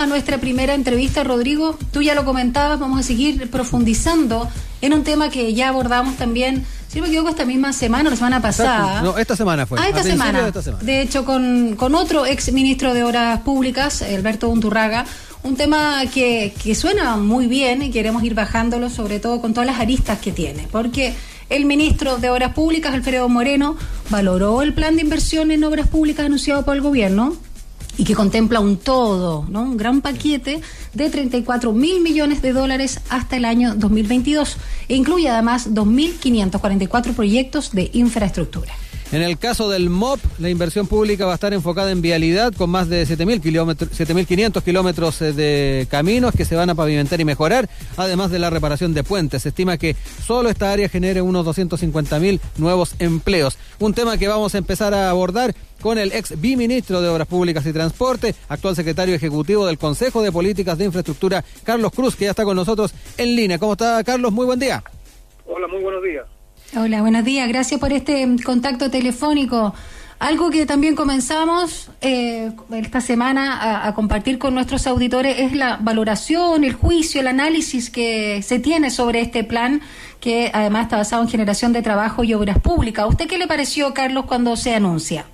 a nuestra primera entrevista, Rodrigo. Tú ya lo comentabas, vamos a seguir profundizando en un tema que ya abordamos también, si no me equivoco, esta misma semana, la semana pasada. No, esta semana fue. Ah, esta semana. de hecho, con, con otro ex ministro de Obras Públicas, Alberto Unturraga. Un tema que, que suena muy bien y queremos ir bajándolo, sobre todo con todas las aristas que tiene. Porque el ministro de Obras Públicas, Alfredo Moreno, valoró el plan de inversión en obras públicas anunciado por el gobierno y que contempla un todo, ¿no? un gran paquete de 34 mil millones de dólares hasta el año 2022 e incluye además 2.544 proyectos de infraestructura. En el caso del MOP, la inversión pública va a estar enfocada en vialidad con más de 7.500 kilómetros eh, de caminos que se van a pavimentar y mejorar, además de la reparación de puentes. Se estima que solo esta área genere unos 250.000 nuevos empleos. Un tema que vamos a empezar a abordar con el ex biministro de Obras Públicas y Transporte, actual secretario ejecutivo del Consejo de Políticas de Infraestructura, Carlos Cruz, que ya está con nosotros en línea. ¿Cómo está, Carlos? Muy buen día. Hola, muy buenos días. Hola, buenos días. Gracias por este contacto telefónico. Algo que también comenzamos eh, esta semana a, compartir con nuestros auditores es la valoración, el juicio, el análisis que se tiene sobre este plan que además está basado en generación de trabajo y obras públicas. ¿A usted qué le pareció, Carlos, cuando se anuncia?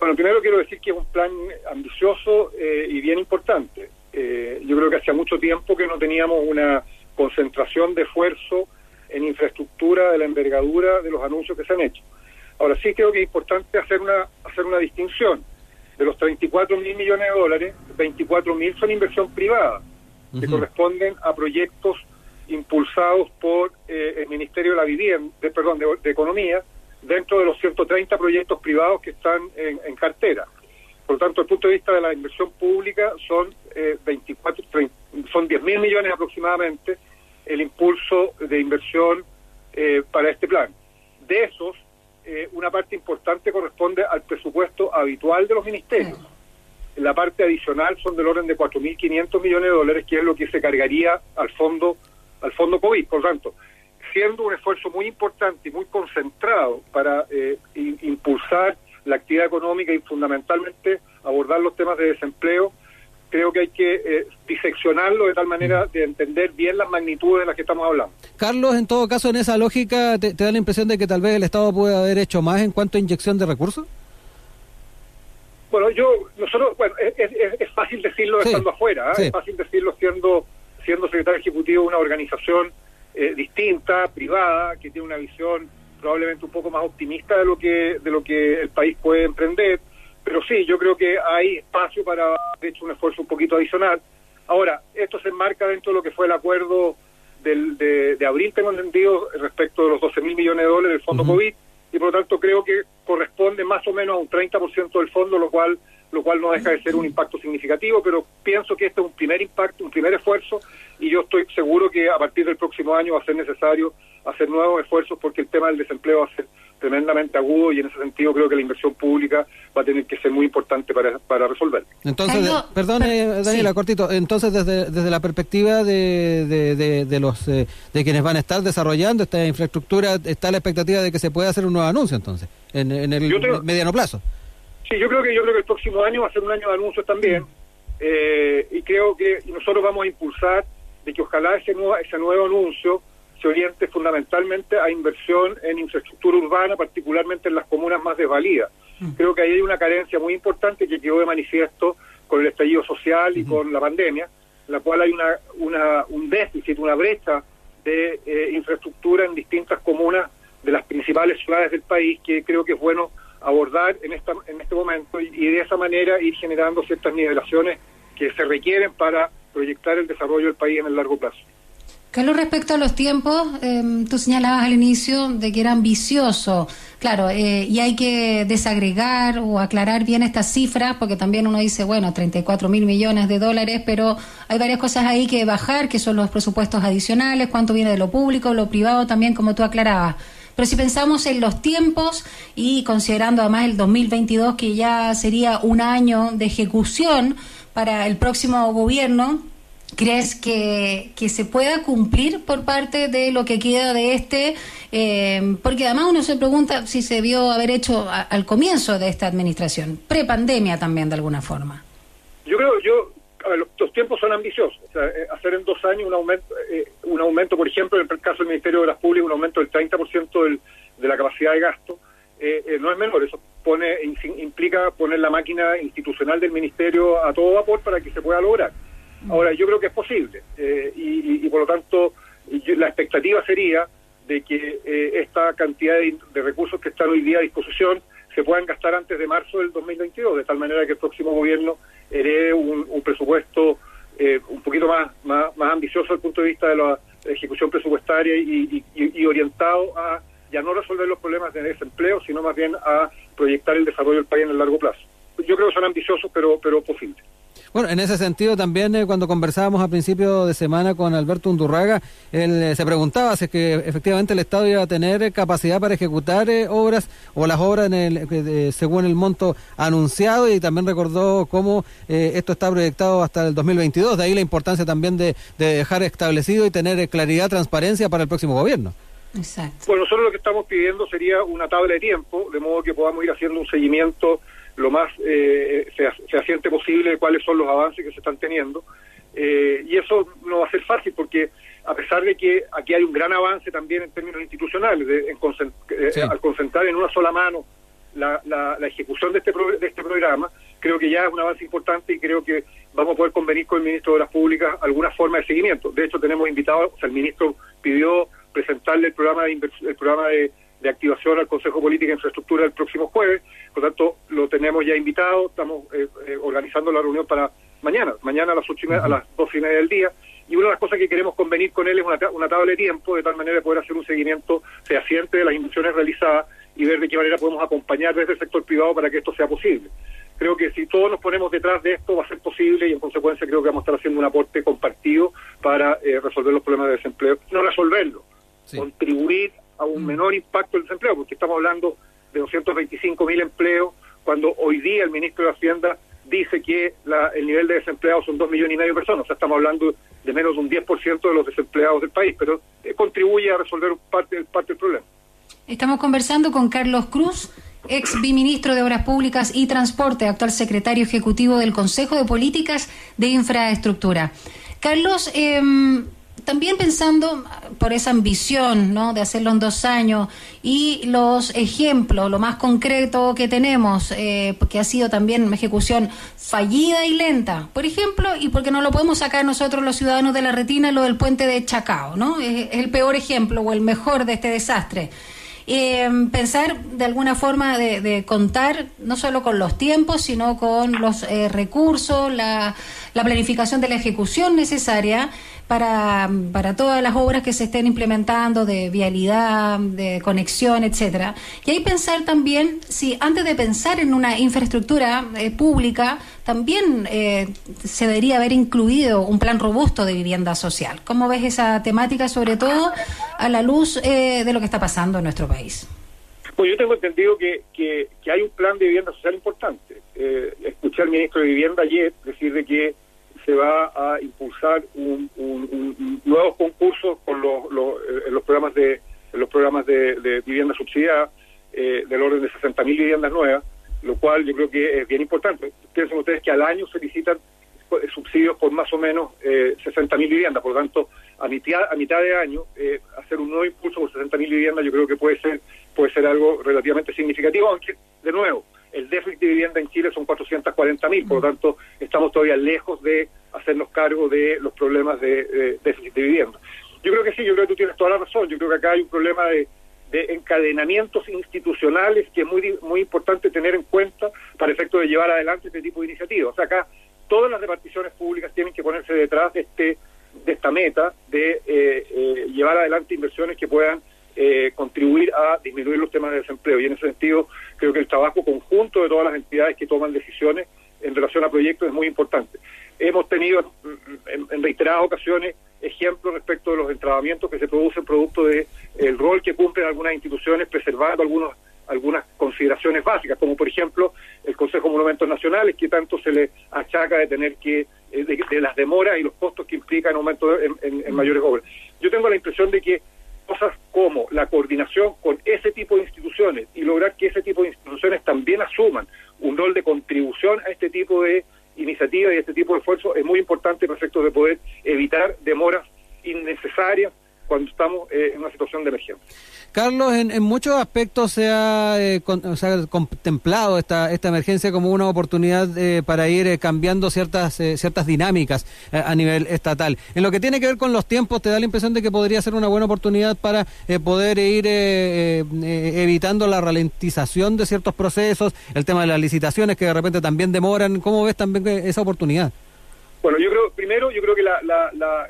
Bueno, primero quiero decir que es un plan ambicioso eh, y bien importante. Eh, yo creo que hacía mucho tiempo que no teníamos una concentración de esfuerzo en infraestructura de la envergadura de los anuncios que se han hecho. Ahora sí creo que es importante hacer una, hacer una distinción. De los 34 mil millones de dólares, 24 mil son inversión privada, que corresponden a proyectos impulsados por eh, el Ministerio de la Vivienda, de, perdón, de, Economía, dentro de los 130 proyectos privados que están en, cartera. Por lo tanto, desde el punto de vista de la inversión pública, son eh, 24, son 10 mil millones aproximadamente el impulso de inversión eh, para este plan. De esos, eh, una parte importante corresponde al presupuesto habitual de los ministerios. La parte adicional son del orden de 4.500 millones de dólares, que es lo que se cargaría al fondo al fondo COVID. Por lo tanto, siendo un esfuerzo muy importante y muy concentrado para eh, impulsar la actividad económica y fundamentalmente abordar los temas de desempleo, creo que hay que eh, diseccionarlo de tal manera de entender bien las magnitudes de las que estamos hablando. Carlos, en todo caso, en esa lógica, ¿te, da la impresión de que tal vez el Estado puede haber hecho más en cuanto a inyección de recursos? Bueno, yo, nosotros, bueno, es, fácil decirlo estando afuera, ¿eh? es fácil decirlo siendo, siendo secretario ejecutivo de una organización eh, distinta, privada, que tiene una visión probablemente un poco más optimista de lo que de lo que el país puede emprender pero sí, yo creo que hay espacio para, de hecho, un esfuerzo un poquito adicional. Ahora, esto se enmarca dentro de lo que fue el acuerdo del, de, abril, tengo entendido, respecto de los 12 mil millones de dólares del fondo COVID, y por lo tanto creo que corresponde más o menos a un 30% del fondo, lo cual lo cual no deja de ser un impacto significativo, pero pienso que este es un primer impacto, un primer esfuerzo, y yo estoy seguro que a partir del próximo año va a ser necesario hacer nuevos esfuerzos porque el tema del desempleo va a ser tremendamente agudo y en ese sentido creo que la inversión pública va a tener que ser muy importante para, para resolverlo. Entonces, perdón, Daniela, cortito, entonces desde, desde la perspectiva de, de, de, los eh, de quienes van a estar desarrollando esta infraestructura, está la expectativa de que se pueda hacer un nuevo anuncio entonces, en, en el mediano plazo. Sí, yo creo que yo creo que el próximo año va a ser un año de anuncios también eh, y creo que nosotros vamos a impulsar de que ojalá ese nuevo, ese nuevo anuncio se oriente fundamentalmente a inversión en infraestructura urbana, particularmente en las comunas más desvalidas. Mm. Creo que ahí hay una carencia muy importante que quedó de manifiesto con el estallido social y con la pandemia, en la cual hay una, una, un déficit, una brecha de eh, infraestructura en distintas comunas de las principales ciudades del país que creo que es bueno abordar en, esta, en este momento y de esa manera ir generando ciertas nivelaciones que se requieren para proyectar el desarrollo del país en el largo plazo. Carlos, respecto a los tiempos, em, tú señalabas al inicio de que era ambicioso, claro, eh, y hay que desagregar o aclarar bien estas cifras, porque también uno dice, bueno, 34 mil millones de dólares, pero hay varias cosas ahí que bajar, que son los presupuestos adicionales, cuánto viene de lo público, lo privado también, como tú aclarabas. Pero si pensamos en los tiempos y considerando además el 2022, que ya sería un año de ejecución para el próximo gobierno, ¿Crees que, que, se pueda cumplir por parte de lo que queda de este? Eh, porque además uno se pregunta si se vio haber hecho al comienzo de esta administración, prepandemia también de alguna forma. Yo creo, yo los tiempos son ambiciosos. O sea, eh, hacer en dos años un aumento, eh, un aumento, por ejemplo, en el caso del Ministerio de las Públicas, un aumento del 30% del, de la capacidad de gasto, eh, no es menor. Eso pone implica poner la máquina institucional del Ministerio a todo vapor para que se pueda lograr. Ahora, yo creo que es posible y, por lo tanto la expectativa sería de que esta cantidad de, de recursos que están hoy día a disposición se puedan gastar antes de marzo del 2022, de tal manera que el próximo gobierno herede un, presupuesto eh, un poquito más, más, ambicioso desde el punto de vista de la ejecución presupuestaria y, orientado a ya no resolver los problemas de desempleo, sino más bien a proyectar el desarrollo del país en el largo plazo. Yo creo que son ambiciosos, pero, pero posibles. Bueno, en ese sentido también eh, cuando conversábamos a principio de semana con Alberto Undurraga, él eh, se preguntaba si es que efectivamente el Estado iba a tener eh, capacidad para ejecutar obras o las obras en el, según el monto anunciado y también recordó cómo esto está proyectado hasta el 2022, de ahí la importancia también de, de dejar establecido y tener claridad, transparencia para el próximo gobierno. Exacto. Bueno, nosotros lo que estamos pidiendo sería una tabla de tiempo, de modo que podamos ir haciendo un seguimiento lo más eh, fehaciente posible de cuáles son los avances que se están teniendo. Eh, y eso no va a ser fácil porque a pesar de que aquí hay un gran avance también en términos institucionales, de, eh, al concentrar en una sola mano la, la, ejecución de este, de este programa, creo que ya es un avance importante y creo que vamos a poder convenir con el ministro de las Públicas alguna forma de seguimiento. De hecho, tenemos invitados, o sea, el ministro pidió presentarle el programa de, el programa de de activación al Consejo Política e Infraestructura el próximo jueves. Por tanto, lo tenemos ya invitado. Estamos eh, eh, organizando la reunión para mañana, mañana a las ocho a las dos y media del día. Y una de las cosas que queremos convenir con él es una, una tabla de tiempo, de tal manera de poder hacer un seguimiento fehaciente de las inversiones realizadas y ver de qué manera podemos acompañar desde el sector privado para que esto sea posible. Creo que si todos nos ponemos detrás de esto va a ser posible y en consecuencia creo que vamos a estar haciendo un aporte compartido para eh, resolver los problemas de desempleo. No resolverlo, contribuir a un mm. menor impacto del desempleo, porque estamos hablando de 225 mil empleos, cuando hoy día el ministro de Hacienda dice que el nivel de desempleados son 2 millones y medio de personas, o sea, estamos hablando de menos de un 10% de los desempleados del país, pero eh, contribuye a resolver parte, parte del problema. Estamos conversando con Carlos Cruz, ex biministro de Obras Públicas y Transporte, actual secretario ejecutivo del Consejo de Políticas de Infraestructura. Carlos, eh, también pensando por esa ambición, ¿no? De hacerlo en dos años y los ejemplos, lo más concreto que tenemos, eh, que ha sido también una ejecución fallida y lenta, por ejemplo, y porque no lo podemos sacar nosotros los ciudadanos de la retina, lo del puente de Chacao, ¿no? Es, el peor ejemplo o el mejor de este desastre. Eh, pensar de alguna forma de, contar no solo con los tiempos, sino con los eh, recursos, la, la planificación de la ejecución necesaria para, para todas las obras que se estén implementando de vialidad, de conexión, etcétera. Y ahí pensar también si antes de pensar en una infraestructura eh, pública, también eh, se debería haber incluido un plan robusto de vivienda social. ¿Cómo ves esa temática, sobre todo a la luz eh, de lo que está pasando en nuestro país? Pues yo tengo entendido que, que, hay un plan de vivienda social importante. escuché al ministro de Vivienda ayer decir de que se va a impulsar un, nuevos concursos con los, eh, los, programas de los programas de, vivienda subsidiada eh, del orden de 60.000 viviendas nuevas, lo cual yo creo que es bien importante. Piensen ustedes que al año se licitan eh, subsidios por más o menos eh, 60.000 viviendas, por lo tanto, a mitad, a mitad de año, hacer un nuevo impulso por 60.000 viviendas yo creo que puede ser, puede ser algo relativamente significativo, aunque, de nuevo, el déficit de vivienda en Chile son 440.000, por lo tanto, estamos todavía lejos de hacernos cargo de los problemas de, déficit de vivienda. Yo creo que sí, yo creo que tú tienes toda la razón. Yo creo que acá hay un problema de, encadenamientos institucionales que es muy, muy importante tener en cuenta para efecto de llevar adelante este tipo de iniciativas. O sea, acá todas las reparticiones públicas tienen que ponerse detrás de, este, de esta meta de eh, eh, llevar adelante inversiones que puedan eh, contribuir a disminuir los temas de desempleo. Y en ese sentido, creo que el trabajo conjunto de todas las entidades que toman decisiones en relación a proyectos es muy importante. Hemos tenido en, reiteradas ocasiones ejemplos respecto de los entrabamientos que se producen producto de el rol que cumplen algunas instituciones preservando algunos algunas consideraciones básicas, como por ejemplo el Consejo de Monumentos Nacionales, que tanto se le achaca de tener que, eh, de, las demoras y los costos que implican aumento en, en, mayores obras. Yo tengo la impresión de que cosas como la coordinación con ese tipo de instituciones y lograr que ese tipo de instituciones también asuman un rol de contribución a este tipo de iniciativas y este tipo de esfuerzos es muy importante para efectos de poder evitar demoras innecesarias cuando estamos eh, en una situación de emergencia. Carlos, en, muchos aspectos se ha, eh, contemplado esta, esta emergencia como una oportunidad eh, para ir cambiando ciertas, ciertas dinámicas a nivel estatal. En lo que tiene que ver con los tiempos, ¿te da la impresión de que podría ser una buena oportunidad para poder ir evitando la ralentización de ciertos procesos, el tema de las licitaciones que de repente también demoran? ¿Cómo ves también esa oportunidad? Bueno, yo creo, primero, yo creo que la, la, la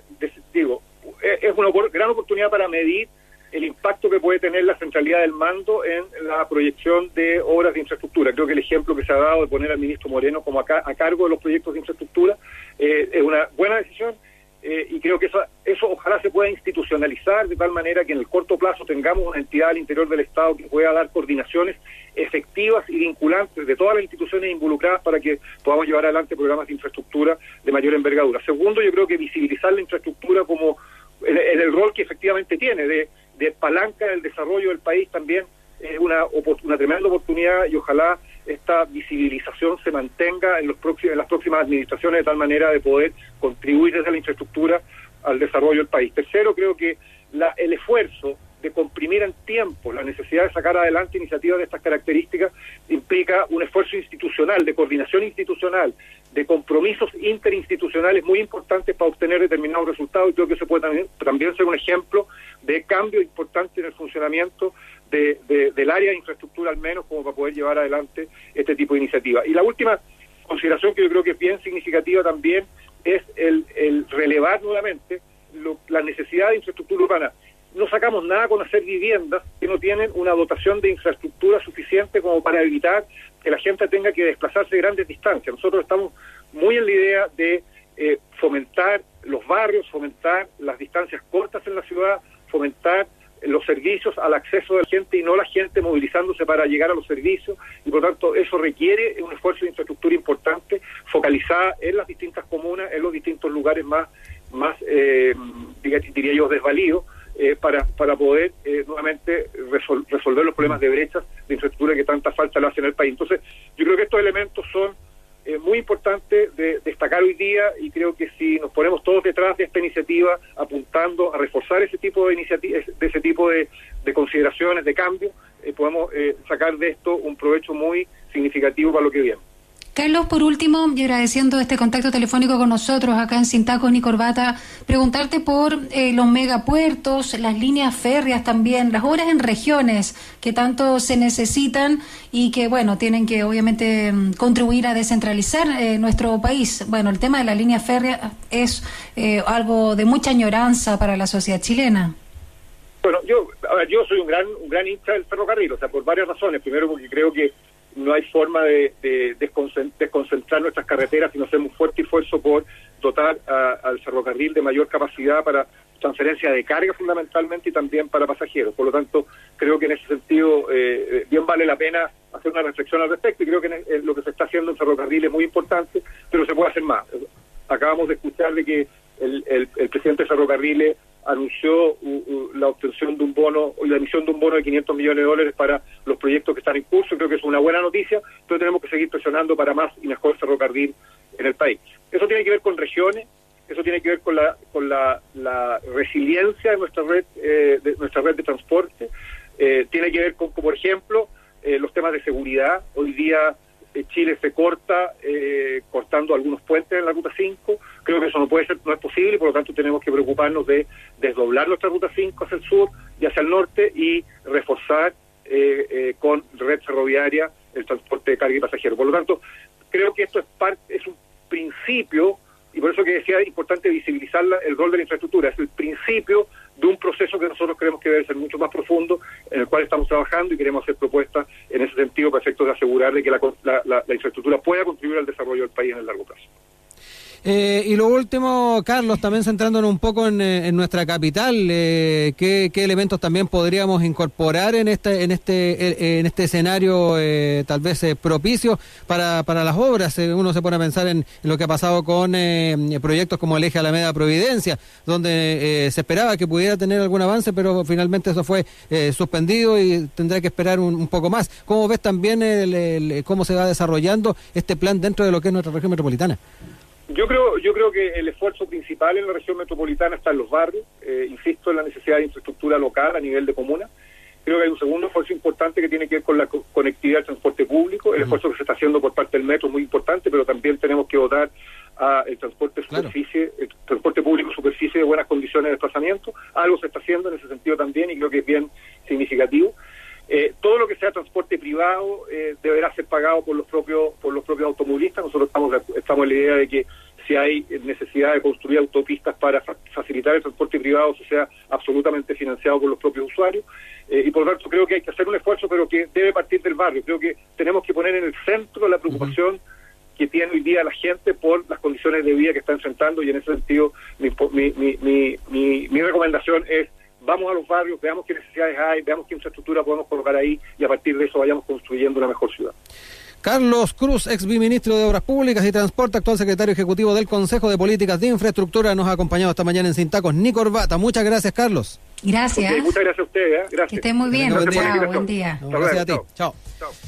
digo, es una gran oportunidad para medir el impacto que puede tener la centralidad del mando en la proyección de obras de infraestructura. Creo que el ejemplo que se ha dado de poner al ministro Moreno como acá, a cargo de los proyectos de infraestructura eh, es una buena decisión eh, y creo que eso, eso ojalá se pueda institucionalizar de tal manera que en el corto plazo tengamos una entidad al interior del Estado que pueda dar coordinaciones efectivas y vinculantes de todas las instituciones involucradas para que podamos llevar adelante programas de infraestructura de mayor envergadura. Segundo, yo creo que visibilizar la infraestructura como en, el rol que efectivamente tiene de, de palanca del desarrollo del país también es una, una tremenda oportunidad y ojalá esta visibilización se mantenga en, los próximos, en las próximas administraciones de tal manera de poder contribuir desde la infraestructura al desarrollo del país. Tercero, creo que la, el esfuerzo de comprimir en tiempo. La necesidad de sacar adelante iniciativas de estas características implica un esfuerzo institucional, de coordinación institucional, de compromisos interinstitucionales muy importantes para obtener determinados resultados. Y creo que eso puede también, también ser un ejemplo de cambio importante en el funcionamiento de, del área de infraestructura al menos como para poder llevar adelante este tipo de iniciativas. Y la última consideración que yo creo que es bien significativa también es el, el relevar nuevamente la necesidad de infraestructura urbana no sacamos nada con hacer viviendas que no tienen una dotación de infraestructura suficiente como para evitar que la gente tenga que desplazarse grandes distancias. Nosotros estamos muy en la idea de eh, fomentar los barrios, fomentar las distancias cortas en la ciudad, fomentar los servicios al acceso de la gente y no la gente movilizándose para llegar a los servicios y por tanto eso requiere un esfuerzo de infraestructura importante focalizada en las distintas comunas, en los distintos lugares más, más eh, diría yo, desvalidos eh, para, para poder eh, nuevamente resolver los problemas de brechas de infraestructura que tanta falta le hacen al país. Entonces, yo creo que estos elementos son eh, muy importantes de destacar hoy día y creo que si nos ponemos todos detrás de esta iniciativa apuntando a reforzar ese tipo de iniciativas, ese tipo de, de consideraciones, de cambio, podemos sacar de esto un provecho muy significativo para lo que viene. Carlos, por último, y agradeciendo este contacto telefónico con nosotros acá en Sin Tacos ni Corbata, preguntarte por eh, los megapuertos, las líneas férreas también, las obras en regiones que tanto se necesitan y que, bueno, tienen que obviamente mm, contribuir a descentralizar eh, nuestro país. Bueno, el tema de la línea férrea es eh, algo de mucha añoranza para la sociedad chilena. Bueno, yo, a ver, yo soy un gran, un gran hincha del ferrocarril, o sea, por varias razones. Primero, porque creo que no hay forma de, desconcentrar nuestras carreteras si no hacemos fuerte esfuerzo por dotar al ferrocarril de mayor capacidad para transferencia de carga fundamentalmente y también para pasajeros. Por lo tanto, creo que en ese sentido eh, bien vale la pena hacer una reflexión al respecto y creo que lo que se está haciendo en ferrocarril es muy importante, pero se puede hacer más. Acabamos de escuchar de que el, el presidente de ferrocarriles anunció la obtención de un bono y la emisión de un bono de 500 millones de dólares para los proyectos que están en curso. Creo que es una buena noticia, pero tenemos que seguir presionando para más y mejor ferrocarril en el país. Eso tiene que ver con regiones, eso tiene que ver con la con la, resiliencia de nuestra red eh, de nuestra red de transporte, eh, tiene que ver con, por ejemplo, eh, los temas de seguridad. Hoy día Chile se corta cortando algunos puentes en la ruta 5 Creo que eso no puede ser, no es posible y por lo tanto tenemos que preocuparnos de desdoblar nuestra ruta 5 hacia el sur y hacia el norte y reforzar eh, eh, con red ferroviaria el transporte de carga y pasajeros. Por lo tanto, creo que esto es parte, es un principio y por eso que decía es importante visibilizar el rol de la infraestructura, es el principio de un proceso que nosotros creemos que debe ser mucho más profundo, en el cual estamos trabajando y queremos hacer propuestas en ese sentido para efectos de asegurar de que la infraestructura pueda contribuir al desarrollo del país en el largo plazo. Eh, y lo último, Carlos, también centrándonos un poco en, eh, nuestra capital, eh, ¿qué, elementos también podríamos incorporar en este en este en este escenario tal vez propicio para, para las obras? uno se pone a pensar en, lo que ha pasado con proyectos como el eje Alameda Providencia, donde se esperaba que pudiera tener algún avance, pero finalmente eso fue suspendido y tendrá que esperar un, poco más. ¿Cómo ves también el, cómo se va desarrollando este plan dentro de lo que es nuestra región metropolitana? Yo creo, yo creo que el esfuerzo principal en la región metropolitana está en los barrios, eh, insisto en la necesidad de infraestructura local a nivel de comuna. Creo que hay un segundo esfuerzo importante que tiene que ver con la conectividad del transporte público. El esfuerzo que se está haciendo por parte del metro es muy importante, pero también tenemos que votar a el transporte superficie, el transporte público superficie de buenas condiciones de desplazamiento. Algo se está haciendo en ese sentido también y creo que es bien significativo. Eh, todo lo que sea transporte privado eh, deberá ser pagado por los propios por los propios automovilistas. Nosotros estamos estamos en la idea de que si hay necesidad de construir autopistas para facilitar el transporte privado, se sea absolutamente financiado por los propios usuarios. Eh, y por lo tanto creo que hay que hacer un esfuerzo, pero que debe partir del barrio. Creo que tenemos que poner en el centro la preocupación que tiene hoy día la gente por las condiciones de vida que está enfrentando y en ese sentido mi, mi, mi, mi recomendación es vamos a los barrios, veamos qué necesidades hay, veamos qué infraestructura podemos colocar ahí y a partir de eso vayamos construyendo una mejor ciudad. Carlos Cruz, ex biministro de Obras Públicas y Transporte, actual secretario ejecutivo del Consejo de Políticas de Infraestructura, nos ha acompañado esta mañana en Sin Tacos, ni corbata. Muchas gracias, Carlos. Gracias. muchas gracias a ustedes. ¿eh? Gracias. Que muy bien. Chao, buen día. gracias a ti. Chao.